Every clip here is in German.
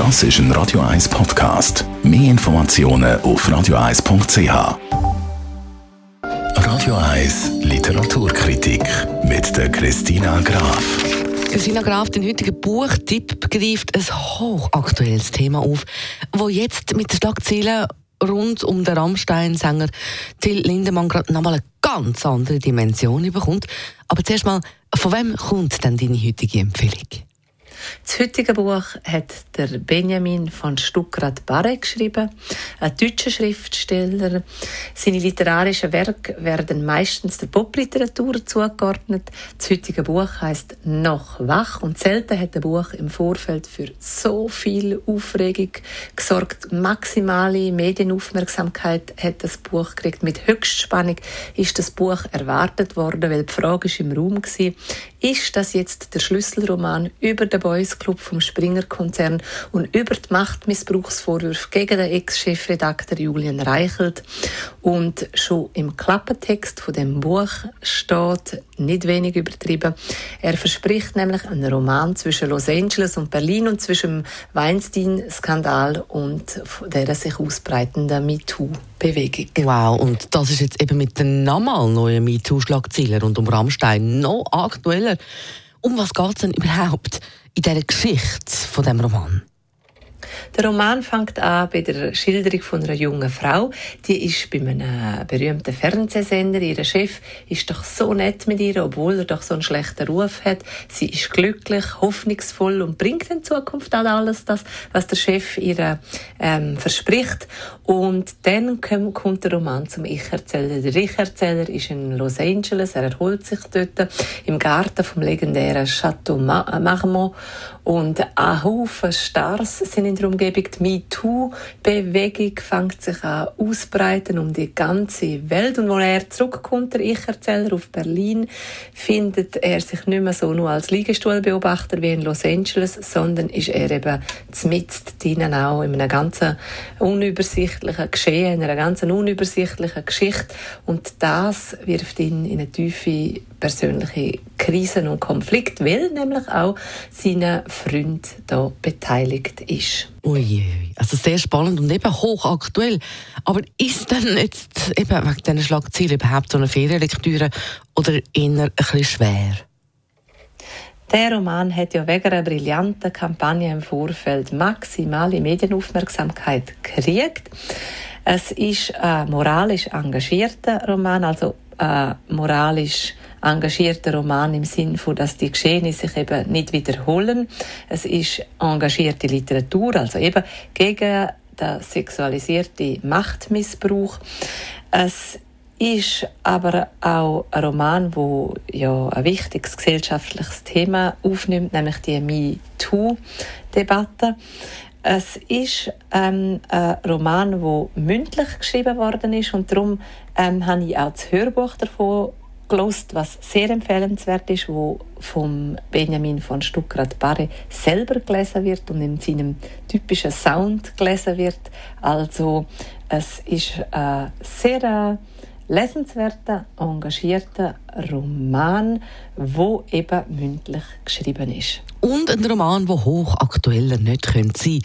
Das ist ein Radio 1 Podcast. Mehr Informationen auf radio1.ch. Radio 1 Literaturkritik mit der Christina Graf. Christina Graf, den heutigen Buchtipp greift ein hochaktuelles Thema auf, wo jetzt mit den Schlagzeilen rund um den Rammstein-Sänger Till Lindemann gerade nochmal eine ganz andere Dimension bekommt. Aber zuerst mal, von wem kommt denn deine heutige Empfehlung? Das heutige Buch hat der Benjamin von Stuckrad-Barre geschrieben, ein deutscher Schriftsteller. Seine literarischen Werke werden meistens der Popliteratur zugeordnet. Das heutige Buch heißt Noch wach und selten hat ein Buch im Vorfeld für so viel Aufregung gesorgt. Maximale Medienaufmerksamkeit hat das Buch gekriegt. Mit Höchstspannung ist das Buch erwartet worden, weil die Frage ist im Raum war, ist das jetzt der Schlüsselroman über den Boys Club vom Springer-Konzern und über die Machtmissbrauchsvorwürfe gegen den Ex-Chefredakteur Julian Reichelt. Und schon im Klappentext von dem Buch steht, nicht wenig übertrieben, er verspricht nämlich einen Roman zwischen Los Angeles und Berlin und zwischen dem Weinstein-Skandal und der sich ausbreitenden MeToo-Bewegung. Wow, und das ist jetzt eben mit den nochmal neuen MeToo-Schlagzeilen rund um Rammstein noch aktueller. Um was geht es denn überhaupt in dieser Geschichte von dem Roman? Der Roman fängt an bei der Schilderung von einer jungen Frau. Die ist bei einem berühmten Fernsehsender. Ihr Chef ist doch so nett mit ihr, obwohl er doch so einen schlechten Ruf hat. Sie ist glücklich, hoffnungsvoll und bringt in Zukunft auch alles das, was der Chef ihr ähm, verspricht. Und dann kommt der Roman zum Ich-Erzähler. Der Ich-Erzähler ist in Los Angeles. Er erholt sich dort im Garten vom legendären Chateau Marmont. Und ein Haufen Stars sind in der Umgebung. Die MeToo-Bewegung fängt sich an ausbreiten um die ganze Welt. Und als er zurückkommt, der Ich-Erzähler auf Berlin, findet er sich nicht mehr so nur als Liegestuhlbeobachter wie in Los Angeles, sondern ist er eben mitten drinnen auch in einem ganz unübersichtlichen Geschehen, in einer ganz unübersichtlichen Geschichte. Und das wirft ihn in eine tiefe persönliche Krisen und Konflikt, weil nämlich auch sein Freund da beteiligt ist. Ui, also sehr spannend und eben hochaktuell. Aber ist denn jetzt eben wegen diesen Schlagzeilen überhaupt so eine Ferienlektüre oder eher ein bisschen schwer? Der Roman hat ja wegen einer brillanten Kampagne im Vorfeld maximale Medienaufmerksamkeit gekriegt. Es ist ein moralisch engagierter Roman, also ein moralisch engagierter Roman im Sinn von, dass die Geschehnisse sich eben nicht wiederholen. Es ist engagierte Literatur, also eben gegen den sexualisierten Machtmissbrauch. Es ist aber auch ein Roman, wo ja ein wichtiges gesellschaftliches Thema aufnimmt, nämlich die MeToo-Debatte. Es ist ähm, ein Roman, wo mündlich geschrieben worden ist und darum ähm, habe ich auch das Hörbuch davon gelost, was sehr empfehlenswert ist, wo vom Benjamin von Stuckrad-Barre selber gelesen wird und in seinem typischen Sound gelesen wird. Also es ist ein sehr lesenswerter, engagierter Roman, wo eben mündlich geschrieben ist. Und ein Roman, wo hochaktueller nicht sein könnte.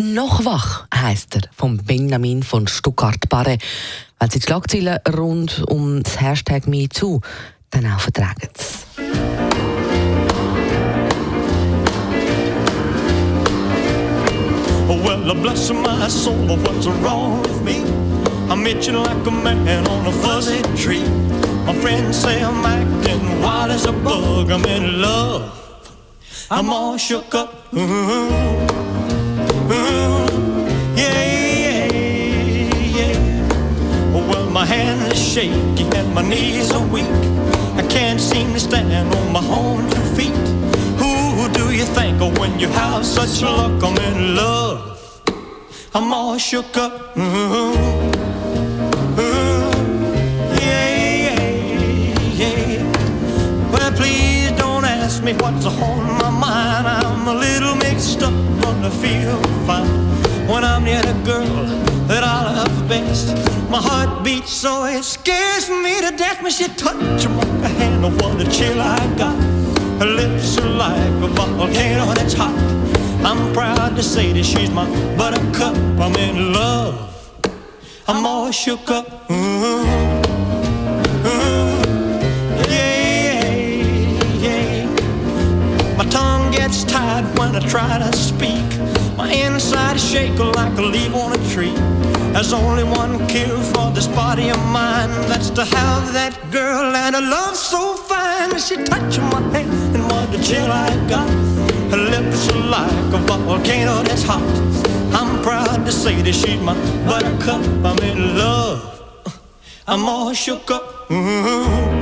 Noch wach heißt er von Benjamin von Stuttgart-Barre weil sie die Schlagzeilen rund um das Hashtag MeToo dann auch vertragen. Well, bless my soul, what's wrong with me? I'm itching like a man on a fuzzy tree. My friends say I'm acting wild as a bug. I'm in love. I'm all shook up. Ooh, ooh, yeah. yeah. Well, My hands are shaky and my knees are weak. I can't seem to stand on my own two feet. Who do you think of when you have such luck? I'm in love. I'm all shook up. Yeah, yeah, yeah. Well, please don't ask me what's on my mind. I'm a little mixed up, but I feel fine when I'm near the girl that I love best. My heart beats so it scares me to death when she touch my hand. Oh, what a chill I got. Her lips are like a volcano that's hot. I'm proud to say that she's my buttercup. I'm in love. I'm all shook up. Ooh, ooh, when I try to speak. My inside is shaking like a leaf on a tree. There's only one cure for this body of mine. That's to have that girl and a love so fine. She touching my hand and what the chill I got. Her lips are like a volcano that's hot. I'm proud to say that she's my buttercup. I'm in love. I'm all shook up. Ooh,